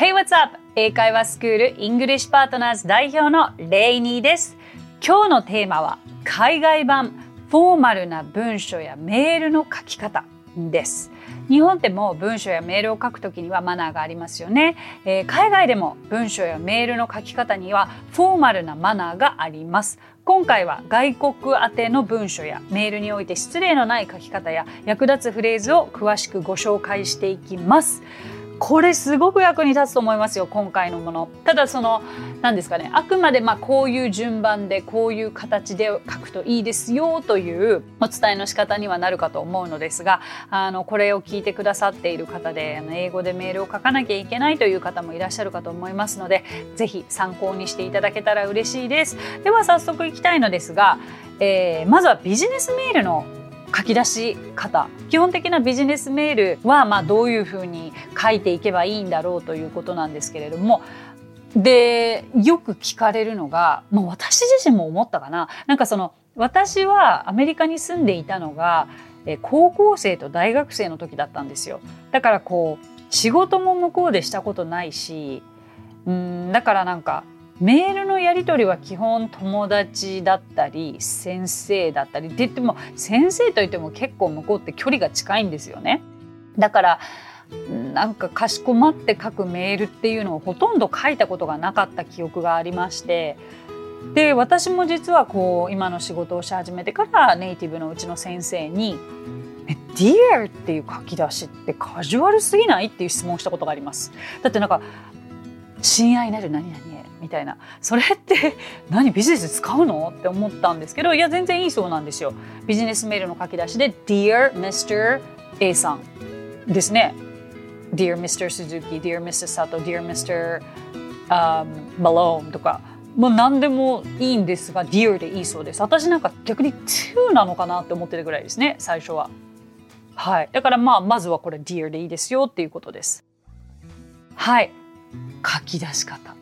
Hey, what's up? 英会話スクール English Partners 代表のレイニーです。今日のテーマは海外版フォーマルな文書やメールの書き方です。日本でも文書やメールを書くときにはマナーがありますよね、えー、海外でも文書やメールの書き方にはフォーマルなマナーがあります今回は外国宛ての文書やメールにおいて失礼のない書き方や役立つフレーズを詳しくご紹介していきますこれすごく役に立つと思いますよ今回のもの。ただその何ですかねあくまでまこういう順番でこういう形で書くといいですよというお伝えの仕方にはなるかと思うのですがあのこれを聞いてくださっている方であの英語でメールを書かなきゃいけないという方もいらっしゃるかと思いますので是非参考にしていただけたら嬉しいです。では早速いきたいのですが、えー、まずはビジネスメールの書き出し方。基本的なビジネスメールはまあどういうふうに書いていけばいいんだろうということなんですけれども。でよく聞かれるのが、まあ、私自身も思ったかな。なんかその私はアメリカに住んでいたのが高校生と大学生の時だったんですよ。だからこう仕事も向こうでしたことないしうんだからなんかメールのやり取りは基本友達だったり先生だったりって言っても先生といっても結構向こうって距離が近いんですよね。だからなんかかしこまって書くメールっていうのをほとんど書いたことがなかった記憶がありましてで私も実はこう今の仕事をし始めてからネイティブのうちの先生に「Dear」っていう書き出しってカジュアルすぎない？っていう質問をしたことがあります。だってなんか親愛なる何々みたいなそれって 何ビジネス使うの？って思ったんですけどいや全然いいそうなんですよビジネスメールの書き出しで Dear Mr. A さんですね Dear Mr. Suzuki Dear Mr. Sato Dear Mr. Malone とかもう何でもいいんですが Dear でいいそうです私なんか逆に To なのかなって思ってるぐらいですね最初ははいだからまあまずはこれ Dear でいいですよっていうことですはい書き出し方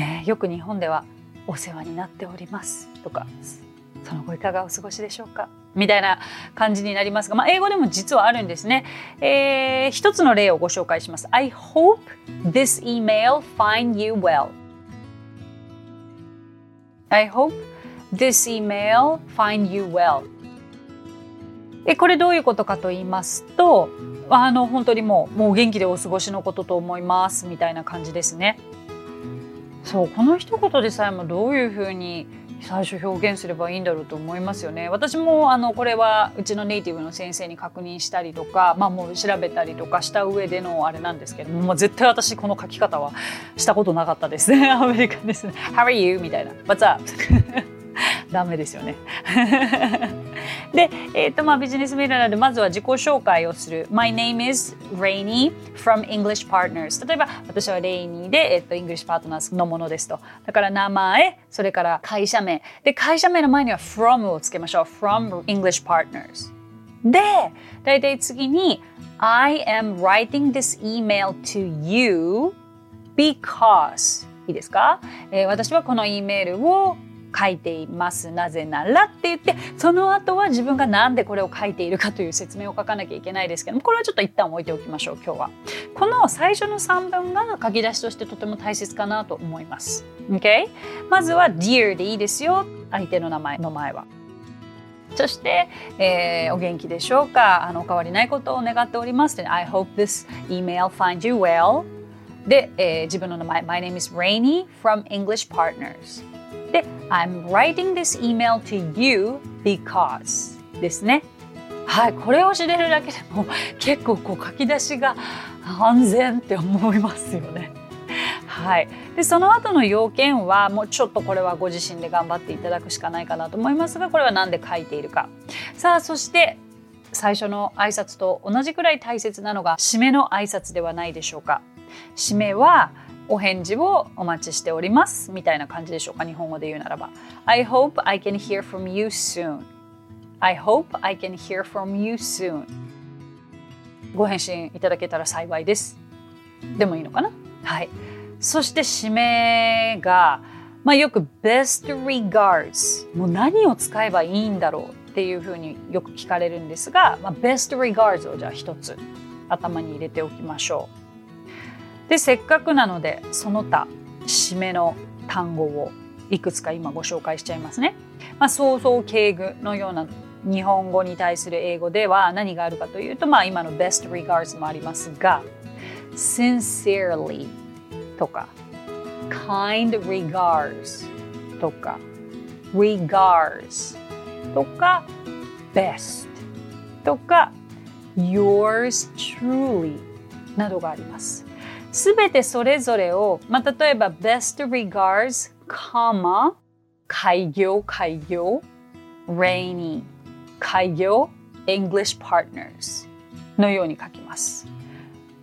ね、よく日本では「お世話になっております」とか「その後いかがお過ごしでしょうか」みたいな感じになりますが、まあ、英語でも実はあるんですね。えー、一つの例をご紹介します。I hope this email find you well. I hope this email find you well. えこれどういうことかと言いますとあの本当にもうもう元気でお過ごしのことと思いますみたいな感じですね。そうこの一言でさえもどういうふうに最初表現すればいいんだろうと思いますよね。私もあのこれはうちのネイティブの先生に確認したりとか、まあ、もう調べたりとかした上でのあれなんですけども、まあ、絶対私この書き方はしたことなかったですね。アメリカですね。How are you? みたいな。What's up? ダメですよね。で、えーとまあ、ビジネスメールなのでまずは自己紹介をする。My name is Rainy from English Partners。例えば私はレイニーで、えーと、English Partners のものですと。だから名前、それから会社名。で、会社名の前には from をつけましょう。from English Partners。で、大体次に I am writing this email to you because いいですか、えー、私はこの E メールを書いています。なぜならって言ってその後は自分が何でこれを書いているかという説明を書かなきゃいけないですけどもこれはちょっと一旦置いておきましょう今日は。この最初の3文が書き出しとしてとても大切かなと思います。OK まずは Dear でいいですよ。相手の名前の前は。そして、えー、お元気でしょうか？あのお変わりないことを願っております。I hope this email finds you well. で、えー、自分の名前。My name is Rainy from English Partners で I'm writing this email to you because ですね。はいこれを知れるだけでも 結構こう書き出しが安全って思いますよね。はい、でその後の要件はもうちょっとこれはご自身で頑張っていただくしかないかなと思いますがこれは何で書いているか。さあそして最初の挨拶と同じくらい大切なのが締めの挨拶ではないでしょうか。締めはお返事をお待ちしておりますみたいな感じでしょうか日本語で言うならば。I hope I can hear from you soon. I hope I can hear from you soon. ご返信いただけたら幸いです。でもいいのかな？はい。そして締めがまあよく best regards もう何を使えばいいんだろうっていうふうによく聞かれるんですが、まあ、best regards をじゃあ一つ頭に入れておきましょう。でせっかくなのでその他締めの単語をいくつか今ご紹介しちゃいますね。まあ、想像敬具のような日本語に対する英語では何があるかというと、まあ、今の best regards もありますが sincerely とか kind regards とか regards とか best とか yours truly などがあります。すべてそれぞれを、まあ、例えば best regards comma, 開業開業 rainy 開業 English partners のように書きます。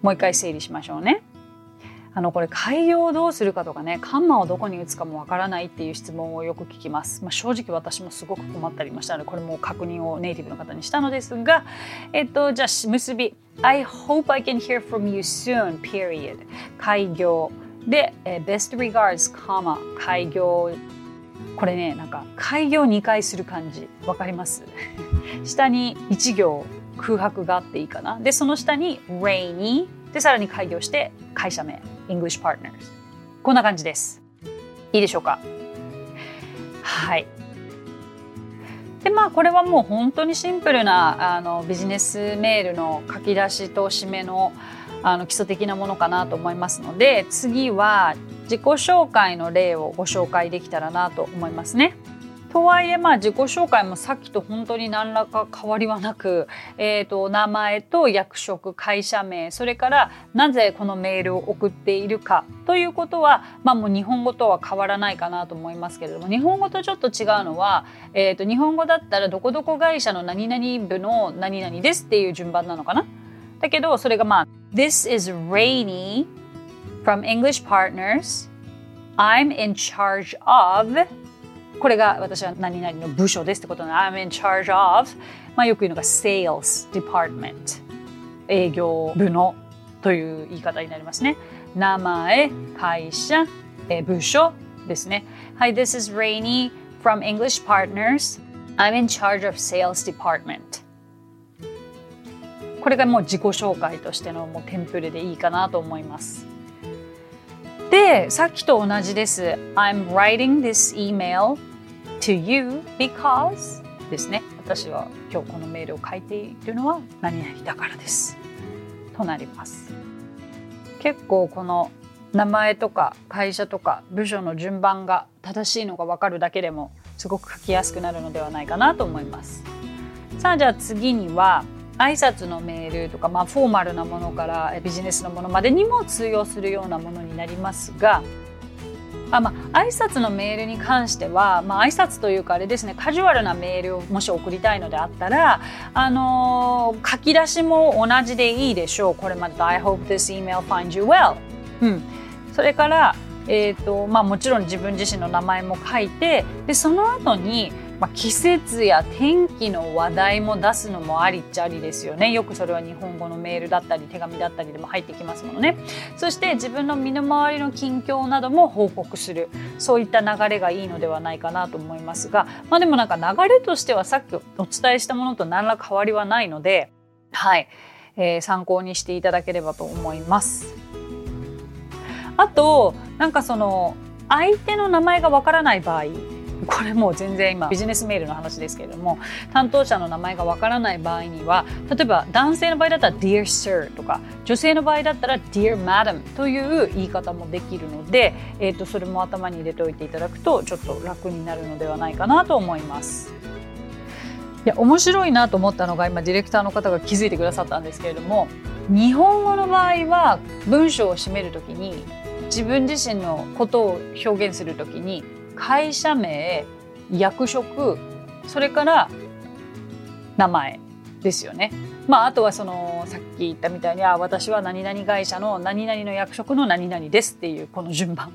もう一回整理しましょうね。あのこれ開業をどうするかとかねカンマをどこに打つかもわからないっていう質問をよく聞きます、まあ、正直私もすごく困ったりましたのでこれも確認をネイティブの方にしたのですがえっとじゃあ結び I hope I can hear from you soon period. 開業で、best regards カマ開業。これねなんか開業2回する感じ。わかります？下に1行空白があっていいかな。でその下に rainy でさらに開業して会社名。English Partners. こんな感じです。いいでしょうか？はい。でまあこれはもう本当にシンプルなあのビジネスメールの書き出しと締めのあの基礎的なものかなと思いますので次は自己紹介の例をご紹介できたらなと思いますね。とはいえまあ自己紹介もさっきと本当に何らか変わりはなく、えーと、名前と役職会社名それからなぜこのメールを送っているかということは、まあ、もう日本語とは変わらないかなと思いますけれども日本語とちょっと違うのは、えーと、日本語だったらどこどこ会社の何々部の何々ですっていう順番なのかな？だけどそれがまあ「This is Rainy from English Partners I'm in charge of」これが私は何々の部署ですってことなの I'm in charge of まあよく言うのが sales department 営業部のという言い方になりますね名前会社部署ですねはい This is Rainy from English Partners I'm in charge of sales department これがもう自己紹介としてのもうテンプレでいいかなと思いますでさっきと同じです。I'm writing this email to you because ですね。私は今日このメールを書いているのは何々だからです。となります。結構この名前とか会社とか部署の順番が正しいのが分かるだけでもすごく書きやすくなるのではないかなと思います。さあじゃあ次には挨拶のメールとか、まあ、フォーマルなものからビジネスのものまでにも通用するようなものになりますがあまあ挨拶のメールに関しては、まあ挨拶というかあれですねカジュアルなメールをもし送りたいのであったら、あのー、書き出しも同じでいいでしょう。これまで I hope this email finds you well、うん、それからえーとまあ、もちろん自分自身の名前も書いてでその後にまあ、季節や天気の話題も出すのもありっちゃありですよね。よくそれは日本語のメールだったり手紙だったりでも入ってきますものね。そして自分の身の回りの近況なども報告する。そういった流れがいいのではないかなと思いますが。まあでもなんか流れとしてはさっきお伝えしたものと何ら変わりはないのではい、えー、参考にしていただければと思います。あとなんかその相手の名前がわからない場合これもう全然今ビジネスメールの話ですけれども担当者の名前がわからない場合には例えば男性の場合だったら Dear Sir とか女性の場合だったら Dear Madam という言い方もできるので、えー、とそれも頭に入れておいていただくとちょっと楽になるのではないかなと思います。いや面白いなと思ったのが今ディレクターの方が気づいてくださったんですけれども日本語の場合は文章を締めるときに自分自身のことを表現するときに会社名役職それから名前ですよね。まあ、あとはそのさっき言ったみたいにあ私は何々会社の何々の役職の何々ですっていうこの順番。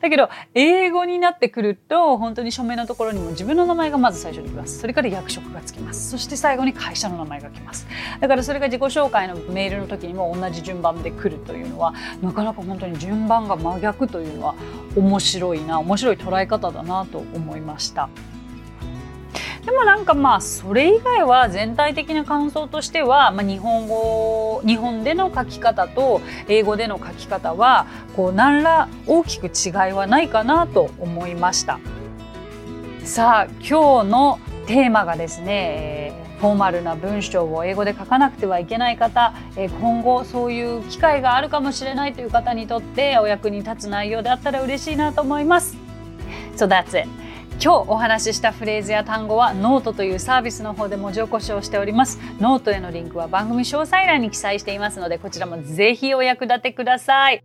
だけど英語になってくると本当に署名のところにも自分の名前がまず最初に来ます。それから役職がつきます。そして最後に会社の名前が来ます。だからそれが自己紹介のメールの時にも同じ順番で来るというのはなかなか本当に順番が真逆というのは面白いな面白い捉え方だなと思いました。でもなんかまあそれ以外は全体的な感想としては、まあ、日本語日本での書き方と英語での書き方はこう何ら大きく違いはないかなと思いましたさあ今日のテーマがですねフォーマルな文章を英語で書かなくてはいけない方今後そういう機会があるかもしれないという方にとってお役に立つ内容であったら嬉しいなと思います。So that's it. 今日お話ししたフレーズや単語はノートというサービスの方で文字起こしをしておりますノートへのリンクは番組詳細欄に記載していますのでこちらもぜひお役立てください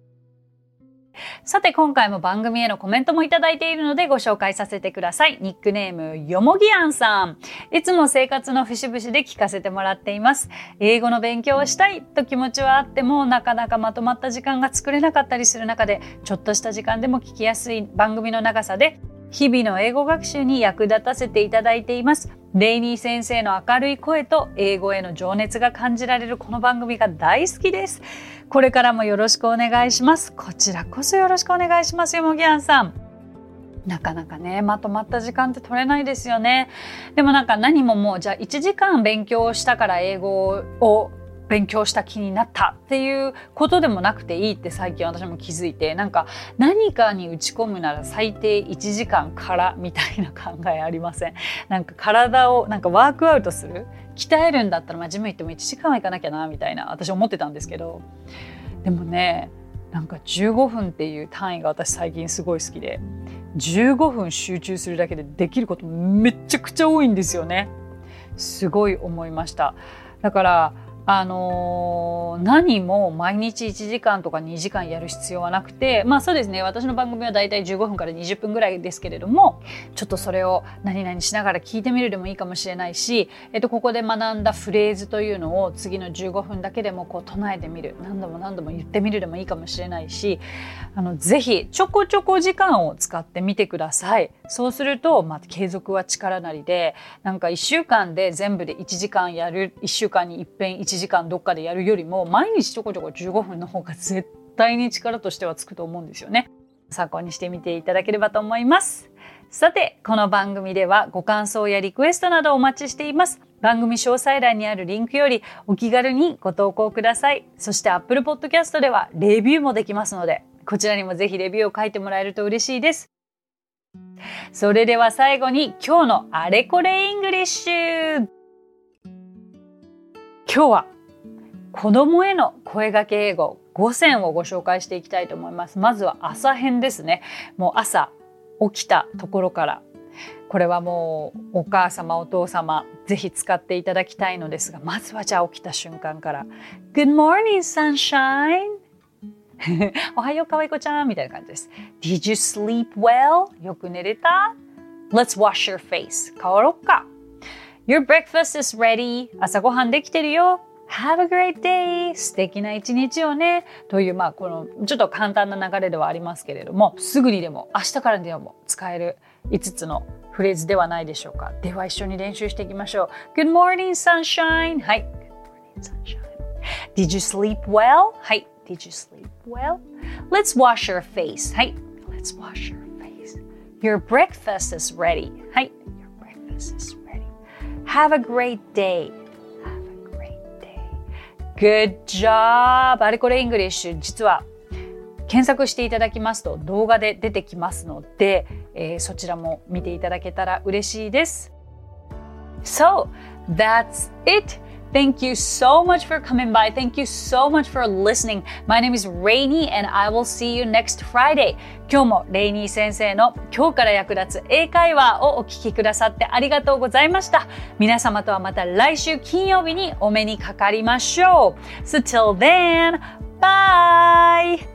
さて今回も番組へのコメントもいただいているのでご紹介させてください。ニックネームよもぎあんさん。いつも生活の節々で聞かせてもらっています。英語の勉強をしたいと気持ちはあってもなかなかまとまった時間が作れなかったりする中でちょっとした時間でも聞きやすい番組の長さで日々の英語学習に役立たせていただいています。レイニー先生の明るい声と英語への情熱が感じられるこの番組が大好きです。これからもよろしくお願いします。こちらこそよろしくお願いしますよ、もぎあんさん。なかなかね、まとまった時間って取れないですよね。でもなんか何ももう、じゃあ1時間勉強したから英語を勉強した気になったっていうことでもなくていいって最近私も気づいてなんか何かに打ち込むなら最低1時間からみたいな考えありません？なんか体をなんかワークアウトする？鍛えるんだったら真面目言っても1時間は行かなきゃなみたいな私思ってたんですけど。でもねなんか15分っていう単位が私最近すごい好きで15分集中するだけでできることめちゃくちゃ多いんですよね。すごい思いました。だからあのー、何も毎日1時間とか2時間やる必要はなくてまあそうですね私の番組はだいたい15分から20分ぐらいですけれどもちょっとそれを何々しながら聞いてみるでもいいかもしれないし、えっと、ここで学んだフレーズというのを次の15分だけでもこう唱えてみる何度も何度も言ってみるでもいいかもしれないしあのぜひちょこちょこ時間を使ってみてください。そうすると、まあ、継続は力なりでなんか1週間で全部で1時間やる1週間に一遍1時間どっかでやるよりも毎日ちょこちょこ15分の方が絶対に力としてはつくと思うんですよね。参考にしてみていただければと思います。さて、この番組ではご感想やリクエストなどお待ちしています。番組詳細欄にあるリンクよりお気軽にご投稿ください。そして Apple Podcast ではレビューもできますので、こちらにもぜひレビューを書いてもらえると嬉しいです。それでは最後に今日のあれこれ English 今日は子供への声掛け英語5選をご紹介していきたいと思います。まずは朝編ですね。もう朝起きたところからこれはもうお母様お父様ぜひ使っていただきたいのですがまずはじゃあ起きた瞬間から Good morning sunshine おはようかわいこちゃんみたいな感じです。Did you sleep well? よく寝れた ?Let's wash your face. 変わろっか。Your breakfast is ready. 朝ごはんできてるよ。Have a great day! 素敵な一日をね。という、まあ、この、ちょっと簡単な流れではありますけれども、すぐにでも、明日からでも使える5つのフレーズではないでしょうか。では一緒に練習していきましょう。Good morning, sunshine! はい。Good morning, sunshine. Did you sleep well? はい。Did you sleep well? Let's wash your face. はい。Let's wash your face. Your breakfast is ready. はい。Your breakfast is ready. Have a great day. Good job! あれこれイングリッシュ実は検索していただきますと動画で出てきますので、えー、そちらも見ていただけたら嬉しいです。So, that's it! Thank you so much for coming by. Thank you so much for listening. My name is Rainy and I will see you next Friday. 今日もレイニー先生の今日から役立つ英会話をお聞きくださってありがとうございました。皆様とはまた来週金曜日にお目にかかりましょう。So till then, bye!